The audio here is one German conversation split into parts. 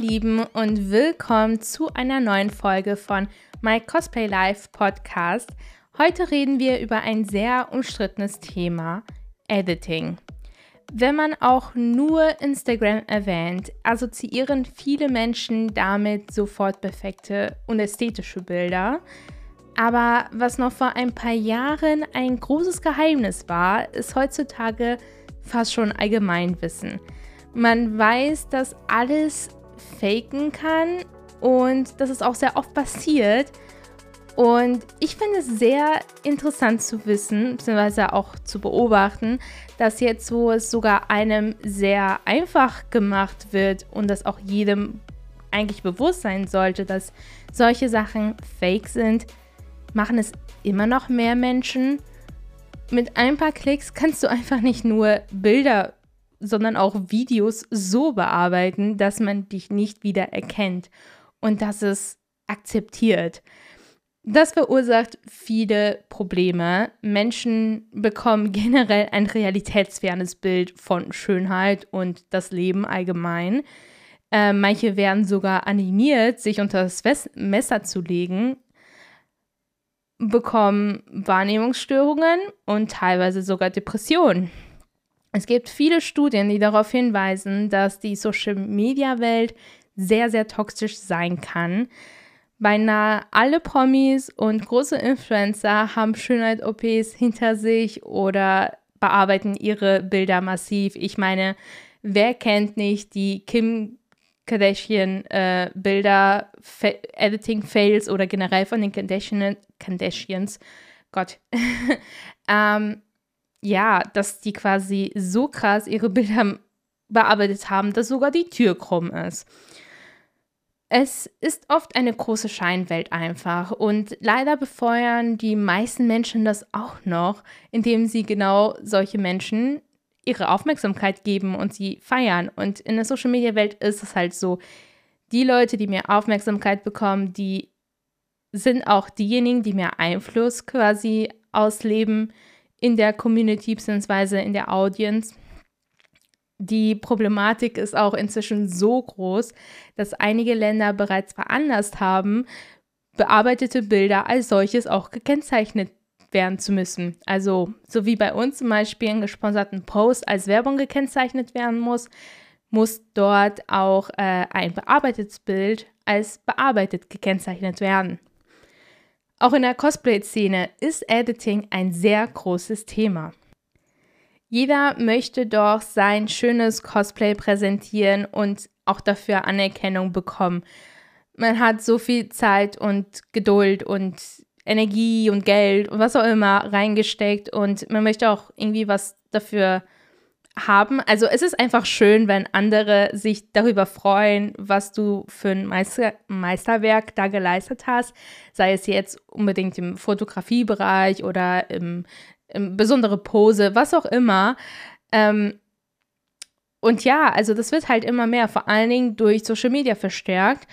Lieben und willkommen zu einer neuen Folge von My Cosplay Life Podcast. Heute reden wir über ein sehr umstrittenes Thema, Editing. Wenn man auch nur Instagram erwähnt, assoziieren viele Menschen damit sofort perfekte und ästhetische Bilder. Aber was noch vor ein paar Jahren ein großes Geheimnis war, ist heutzutage fast schon Allgemeinwissen. Man weiß, dass alles faken kann und dass es auch sehr oft passiert. Und ich finde es sehr interessant zu wissen, beziehungsweise auch zu beobachten, dass jetzt, wo es sogar einem sehr einfach gemacht wird und das auch jedem eigentlich bewusst sein sollte, dass solche Sachen fake sind, machen es immer noch mehr Menschen. Mit ein paar Klicks kannst du einfach nicht nur Bilder, sondern auch Videos so bearbeiten, dass man dich nicht wieder erkennt und dass es akzeptiert. Das verursacht viele Probleme. Menschen bekommen generell ein realitätsfernes Bild von Schönheit und das Leben allgemein. Äh, manche werden sogar animiert, sich unter das Messer zu legen, bekommen Wahrnehmungsstörungen und teilweise sogar Depressionen. Es gibt viele Studien, die darauf hinweisen, dass die Social-Media-Welt sehr, sehr toxisch sein kann. Beinahe alle Promis und große Influencer haben Schönheit-OPs hinter sich oder bearbeiten ihre Bilder massiv. Ich meine, wer kennt nicht die Kim Kardashian-Bilder, äh, Editing-Fails oder generell von den Kardashian Kardashians? Gott. ähm, ja, dass die quasi so krass ihre Bilder bearbeitet haben, dass sogar die Tür krumm ist. Es ist oft eine große Scheinwelt einfach und leider befeuern die meisten Menschen das auch noch, indem sie genau solche Menschen ihre Aufmerksamkeit geben und sie feiern. Und in der Social-Media-Welt ist es halt so, die Leute, die mehr Aufmerksamkeit bekommen, die sind auch diejenigen, die mehr Einfluss quasi ausleben in der Community bzw. in der Audience. Die Problematik ist auch inzwischen so groß, dass einige Länder bereits veranlasst haben, bearbeitete Bilder als solches auch gekennzeichnet werden zu müssen. Also, so wie bei uns zum Beispiel ein gesponserten Post als Werbung gekennzeichnet werden muss, muss dort auch äh, ein bearbeitetes Bild als bearbeitet gekennzeichnet werden. Auch in der Cosplay-Szene ist Editing ein sehr großes Thema. Jeder möchte doch sein schönes Cosplay präsentieren und auch dafür Anerkennung bekommen. Man hat so viel Zeit und Geduld und Energie und Geld und was auch immer reingesteckt und man möchte auch irgendwie was dafür haben. Also es ist einfach schön, wenn andere sich darüber freuen, was du für ein Meister Meisterwerk da geleistet hast, sei es jetzt unbedingt im Fotografiebereich oder im, im besondere Pose, was auch immer. Ähm, und ja, also das wird halt immer mehr, vor allen Dingen durch Social Media verstärkt.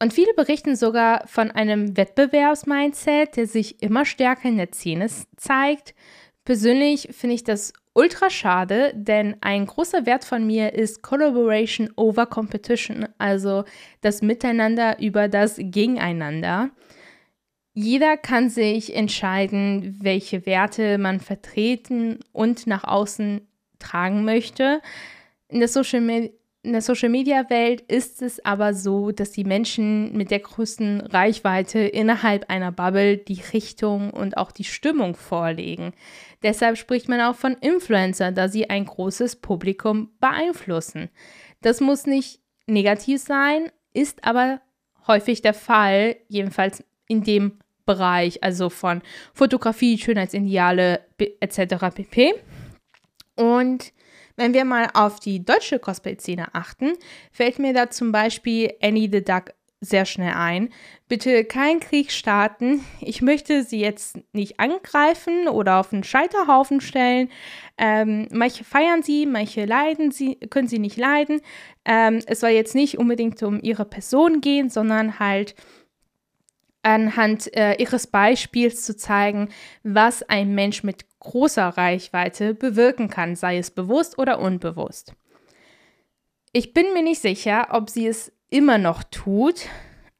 Und viele berichten sogar von einem Wettbewerbsmindset, der sich immer stärker in der Szene zeigt. Persönlich finde ich das ultra schade, denn ein großer Wert von mir ist Collaboration over Competition, also das Miteinander über das Gegeneinander. Jeder kann sich entscheiden, welche Werte man vertreten und nach außen tragen möchte. In der Social Media in der Social-Media-Welt ist es aber so, dass die Menschen mit der größten Reichweite innerhalb einer Bubble die Richtung und auch die Stimmung vorlegen. Deshalb spricht man auch von Influencer, da sie ein großes Publikum beeinflussen. Das muss nicht negativ sein, ist aber häufig der Fall, jedenfalls in dem Bereich, also von Fotografie, Schönheitsideale etc. pp. Und wenn wir mal auf die deutsche Cosplay-Szene achten, fällt mir da zum Beispiel Annie the Duck sehr schnell ein. Bitte keinen Krieg starten. Ich möchte sie jetzt nicht angreifen oder auf einen Scheiterhaufen stellen. Ähm, manche feiern sie, manche leiden sie, können sie nicht leiden. Ähm, es soll jetzt nicht unbedingt um ihre Person gehen, sondern halt anhand äh, ihres Beispiels zu zeigen, was ein Mensch mit großer Reichweite bewirken kann, sei es bewusst oder unbewusst. Ich bin mir nicht sicher, ob sie es immer noch tut,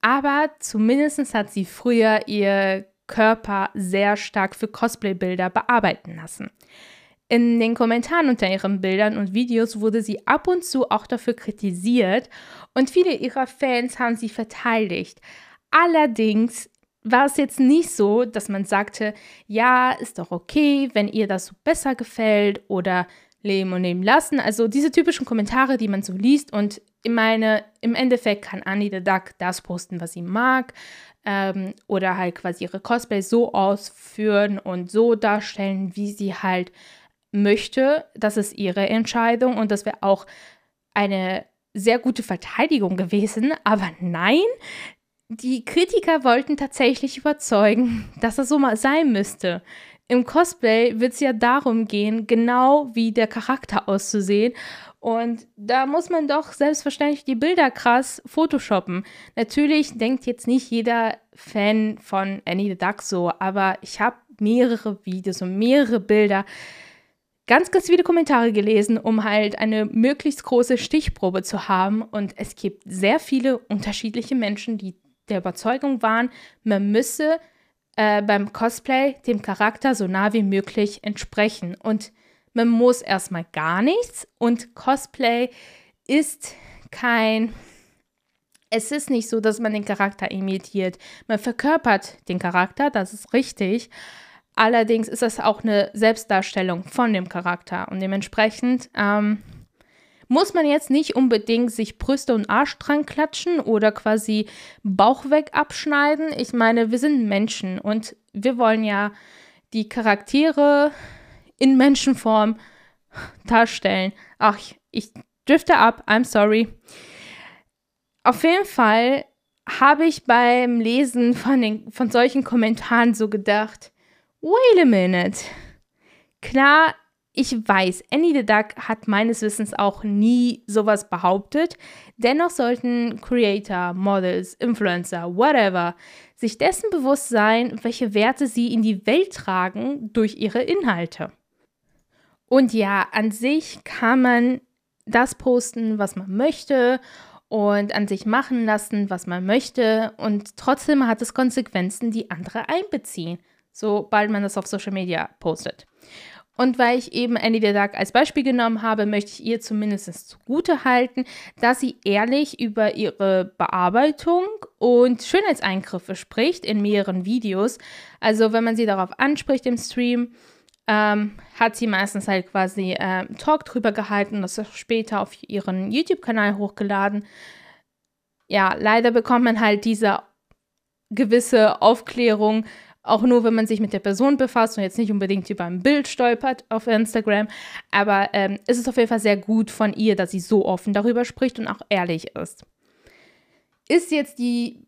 aber zumindest hat sie früher ihr Körper sehr stark für Cosplay-Bilder bearbeiten lassen. In den Kommentaren unter ihren Bildern und Videos wurde sie ab und zu auch dafür kritisiert und viele ihrer Fans haben sie verteidigt. Allerdings war es jetzt nicht so, dass man sagte, ja, ist doch okay, wenn ihr das so besser gefällt oder leben und leben lassen. Also diese typischen Kommentare, die man so liest und ich meine, im Endeffekt kann Annie the Duck das posten, was sie mag ähm, oder halt quasi ihre Cosplay so ausführen und so darstellen, wie sie halt möchte. Das ist ihre Entscheidung und das wäre auch eine sehr gute Verteidigung gewesen. Aber nein, die Kritiker wollten tatsächlich überzeugen, dass das so mal sein müsste. Im Cosplay wird es ja darum gehen, genau wie der Charakter auszusehen. Und da muss man doch selbstverständlich die Bilder krass photoshoppen. Natürlich denkt jetzt nicht jeder Fan von Annie the Duck so, aber ich habe mehrere Videos und mehrere Bilder, ganz, ganz viele Kommentare gelesen, um halt eine möglichst große Stichprobe zu haben. Und es gibt sehr viele unterschiedliche Menschen, die der Überzeugung waren, man müsse äh, beim Cosplay dem Charakter so nah wie möglich entsprechen. Und man muss erstmal gar nichts. Und Cosplay ist kein. Es ist nicht so, dass man den Charakter imitiert. Man verkörpert den Charakter, das ist richtig. Allerdings ist das auch eine Selbstdarstellung von dem Charakter. Und dementsprechend ähm, muss man jetzt nicht unbedingt sich Brüste und Arsch dran klatschen oder quasi Bauch weg abschneiden. Ich meine, wir sind Menschen und wir wollen ja die Charaktere in Menschenform darstellen. Ach, ich drifte ab, I'm sorry. Auf jeden Fall habe ich beim Lesen von, den, von solchen Kommentaren so gedacht, wait a minute. Klar, ich weiß, Annie the Duck hat meines Wissens auch nie sowas behauptet. Dennoch sollten Creator, Models, Influencer, whatever, sich dessen bewusst sein, welche Werte sie in die Welt tragen durch ihre Inhalte. Und ja, an sich kann man das posten, was man möchte und an sich machen lassen, was man möchte. Und trotzdem hat es Konsequenzen, die andere einbeziehen, sobald man das auf Social Media postet. Und weil ich eben Annie the Duck als Beispiel genommen habe, möchte ich ihr zumindest zugute halten, dass sie ehrlich über ihre Bearbeitung und Schönheitseingriffe spricht in mehreren Videos. Also wenn man sie darauf anspricht im Stream, ähm, hat sie meistens halt quasi ähm, Talk drüber gehalten, das später auf ihren YouTube-Kanal hochgeladen. Ja, leider bekommt man halt diese gewisse Aufklärung auch nur, wenn man sich mit der Person befasst und jetzt nicht unbedingt über ein Bild stolpert auf Instagram. Aber ähm, es ist auf jeden Fall sehr gut von ihr, dass sie so offen darüber spricht und auch ehrlich ist. Ist jetzt die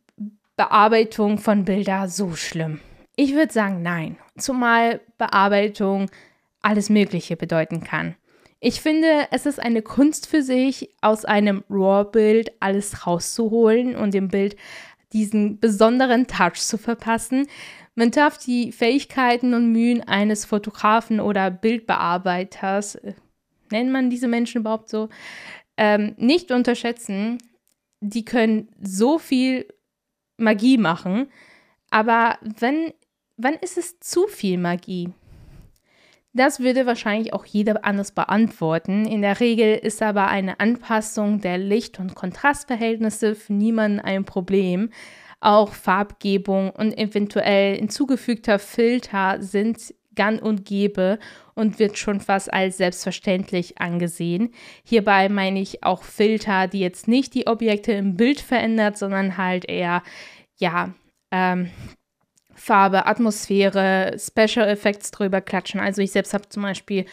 Bearbeitung von Bilder so schlimm? Ich würde sagen, nein. Zumal Bearbeitung alles Mögliche bedeuten kann. Ich finde, es ist eine Kunst für sich, aus einem RAW-Bild alles rauszuholen und dem Bild diesen besonderen Touch zu verpassen. Man darf die Fähigkeiten und Mühen eines Fotografen oder Bildbearbeiters, äh, nennt man diese Menschen überhaupt so, ähm, nicht unterschätzen. Die können so viel Magie machen, aber wenn, wann ist es zu viel Magie? Das würde wahrscheinlich auch jeder anders beantworten. In der Regel ist aber eine Anpassung der Licht- und Kontrastverhältnisse für niemanden ein Problem. Auch Farbgebung und eventuell hinzugefügter Filter sind gang und gäbe und wird schon fast als selbstverständlich angesehen. Hierbei meine ich auch Filter, die jetzt nicht die Objekte im Bild verändert, sondern halt eher, ja, ähm, Farbe, Atmosphäre, Special Effects drüber klatschen. Also ich selbst habe zum Beispiel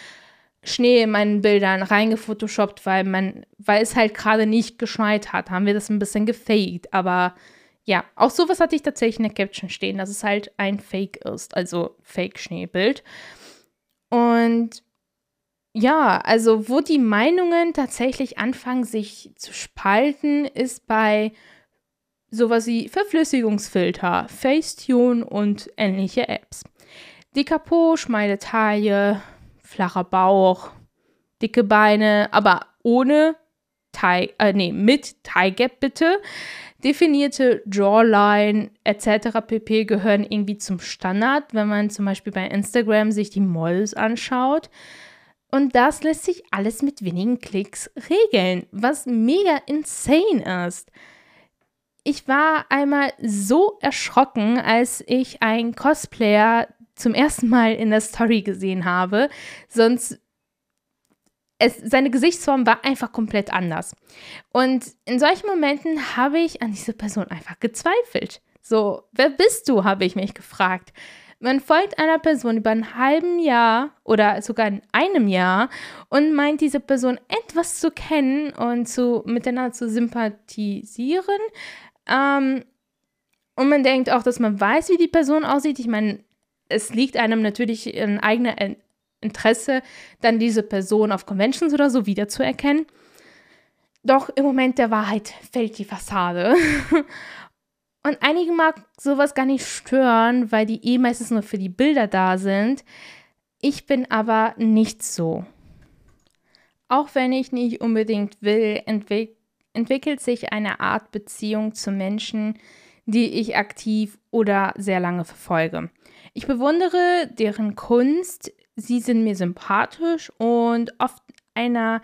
Schnee in meinen Bildern reingefotoshoppt, weil man, weil es halt gerade nicht geschneit hat, haben wir das ein bisschen gefaked, aber ja, auch sowas hatte ich tatsächlich in der Caption stehen, dass es halt ein Fake ist, also Fake-Schneebild. Und ja, also wo die Meinungen tatsächlich anfangen, sich zu spalten, ist bei sowas wie Verflüssigungsfilter, Facetune und ähnliche Apps. Dicker Po, schmale Taille, flacher Bauch, dicke Beine, aber ohne Tie, äh, nee, mit Tie Gap bitte. Definierte Jawline etc. pp. gehören irgendwie zum Standard, wenn man zum Beispiel bei Instagram sich die Models anschaut. Und das lässt sich alles mit wenigen Klicks regeln, was mega insane ist. Ich war einmal so erschrocken, als ich einen Cosplayer zum ersten Mal in der Story gesehen habe. Sonst es, seine Gesichtsform war einfach komplett anders. Und in solchen Momenten habe ich an diese Person einfach gezweifelt. So, wer bist du, habe ich mich gefragt. Man folgt einer Person über ein halben Jahr oder sogar in einem Jahr und meint diese Person etwas zu kennen und zu, miteinander zu sympathisieren. Ähm, und man denkt auch, dass man weiß, wie die Person aussieht. Ich meine, es liegt einem natürlich in eigener Interesse, dann diese Person auf Conventions oder so wiederzuerkennen. Doch im Moment der Wahrheit fällt die Fassade. Und einigen mag sowas gar nicht stören, weil die eh meistens nur für die Bilder da sind. Ich bin aber nicht so. Auch wenn ich nicht unbedingt will, entwick entwickelt sich eine Art Beziehung zu Menschen, die ich aktiv oder sehr lange verfolge. Ich bewundere deren Kunst, sie sind mir sympathisch und auf einer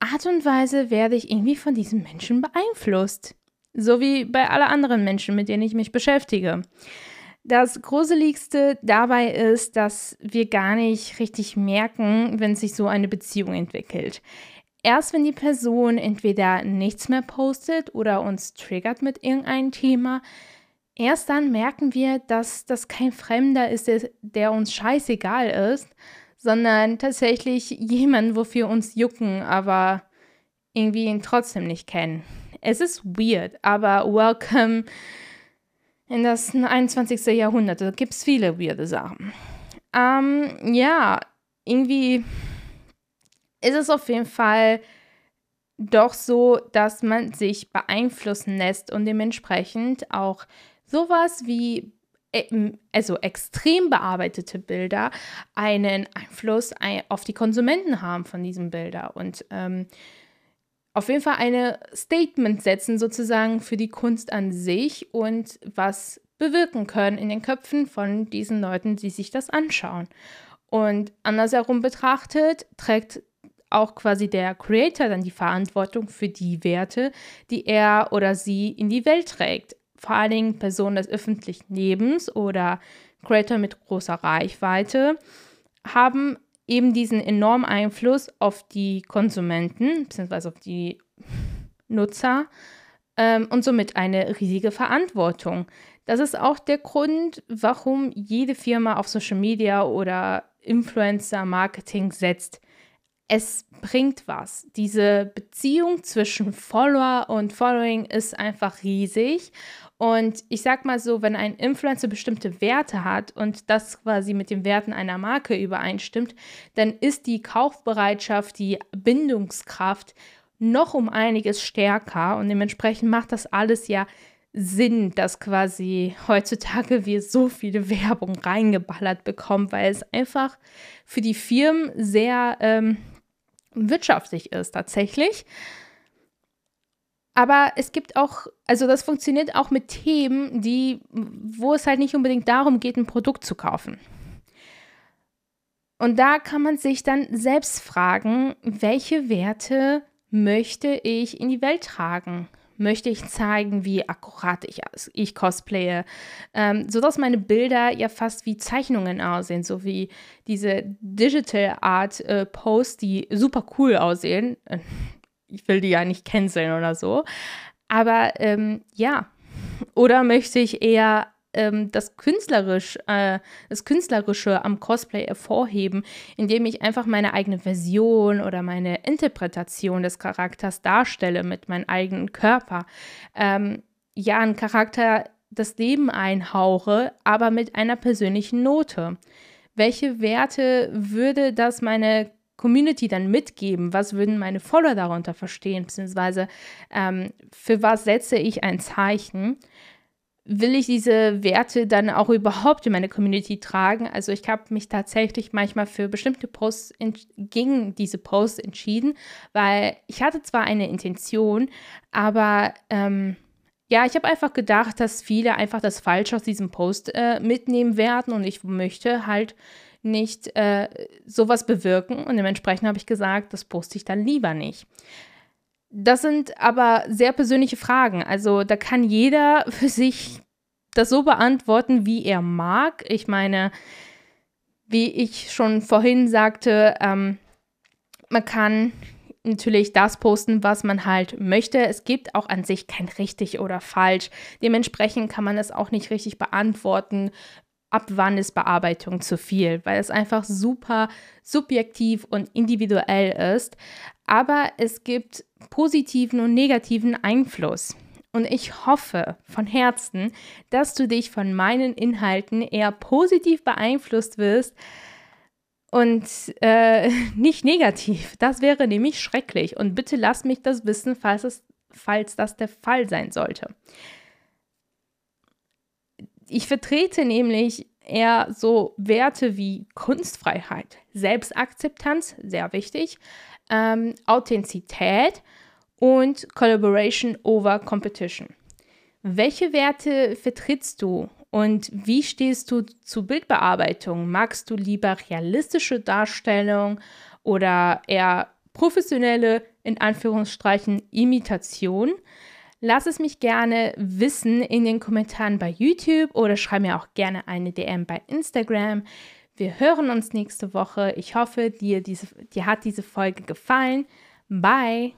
Art und Weise werde ich irgendwie von diesen Menschen beeinflusst. So wie bei allen anderen Menschen, mit denen ich mich beschäftige. Das Gruseligste dabei ist, dass wir gar nicht richtig merken, wenn sich so eine Beziehung entwickelt. Erst wenn die Person entweder nichts mehr postet oder uns triggert mit irgendeinem Thema, Erst dann merken wir, dass das kein Fremder ist, der, uns scheißegal ist, sondern tatsächlich jemand, wofür uns jucken, aber irgendwie ihn trotzdem nicht kennen. Es ist weird, aber welcome in das 21. Jahrhundert. Da gibt es viele weirde Sachen. Ähm, ja, irgendwie ist es auf jeden Fall doch so, dass man sich beeinflussen lässt und dementsprechend auch sowas wie äh, also extrem bearbeitete Bilder einen Einfluss auf die Konsumenten haben von diesen Bildern und ähm, auf jeden Fall eine Statement setzen sozusagen für die Kunst an sich und was bewirken können in den Köpfen von diesen Leuten, die sich das anschauen. Und andersherum betrachtet trägt auch quasi der Creator dann die Verantwortung für die Werte, die er oder sie in die Welt trägt vor allen Dingen Personen des öffentlichen Lebens oder Creator mit großer Reichweite haben eben diesen enormen Einfluss auf die Konsumenten bzw. auf die Nutzer ähm, und somit eine riesige Verantwortung. Das ist auch der Grund, warum jede Firma auf Social Media oder Influencer-Marketing setzt. Es bringt was. Diese Beziehung zwischen Follower und Following ist einfach riesig und ich sag mal so, wenn ein Influencer bestimmte Werte hat und das quasi mit den Werten einer Marke übereinstimmt, dann ist die Kaufbereitschaft, die Bindungskraft noch um einiges stärker und dementsprechend macht das alles ja Sinn, dass quasi heutzutage wir so viele Werbung reingeballert bekommen, weil es einfach für die Firmen sehr ähm, wirtschaftlich ist tatsächlich. Aber es gibt auch, also das funktioniert auch mit Themen, die, wo es halt nicht unbedingt darum geht, ein Produkt zu kaufen. Und da kann man sich dann selbst fragen, welche Werte möchte ich in die Welt tragen? Möchte ich zeigen, wie akkurat ich, ich cosplaye, ähm, sodass meine Bilder ja fast wie Zeichnungen aussehen, so wie diese Digital Art äh, Posts, die super cool aussehen ich will die ja nicht canceln oder so. Aber ähm, ja. Oder möchte ich eher ähm, das, künstlerisch, äh, das Künstlerische am Cosplay hervorheben, indem ich einfach meine eigene Version oder meine Interpretation des Charakters darstelle mit meinem eigenen Körper. Ähm, ja, ein Charakter das Leben einhauche, aber mit einer persönlichen Note. Welche Werte würde das meine Community dann mitgeben? Was würden meine Follower darunter verstehen? Beziehungsweise ähm, für was setze ich ein Zeichen? will ich diese Werte dann auch überhaupt in meine Community tragen? Also ich habe mich tatsächlich manchmal für bestimmte Posts gegen diese Posts entschieden, weil ich hatte zwar eine Intention, aber ähm, ja, ich habe einfach gedacht, dass viele einfach das Falsche aus diesem Post äh, mitnehmen werden und ich möchte halt nicht äh, sowas bewirken und dementsprechend habe ich gesagt, das poste ich dann lieber nicht. Das sind aber sehr persönliche Fragen. Also da kann jeder für sich das so beantworten, wie er mag. Ich meine, wie ich schon vorhin sagte, ähm, man kann natürlich das posten, was man halt möchte. Es gibt auch an sich kein richtig oder falsch. Dementsprechend kann man es auch nicht richtig beantworten, ab wann ist Bearbeitung zu viel, weil es einfach super subjektiv und individuell ist. Aber es gibt positiven und negativen Einfluss. Und ich hoffe von Herzen, dass du dich von meinen Inhalten eher positiv beeinflusst wirst und äh, nicht negativ. Das wäre nämlich schrecklich. Und bitte lass mich das wissen, falls, es, falls das der Fall sein sollte. Ich vertrete nämlich eher so Werte wie Kunstfreiheit, Selbstakzeptanz, sehr wichtig, ähm, Authentizität und Collaboration over Competition. Welche Werte vertrittst du und wie stehst du zu Bildbearbeitung? Magst du lieber realistische Darstellung oder eher professionelle, in Anführungsstrichen, Imitation? Lass es mich gerne wissen in den Kommentaren bei YouTube oder schreib mir auch gerne eine DM bei Instagram. Wir hören uns nächste Woche. Ich hoffe, dir, diese, dir hat diese Folge gefallen. Bye!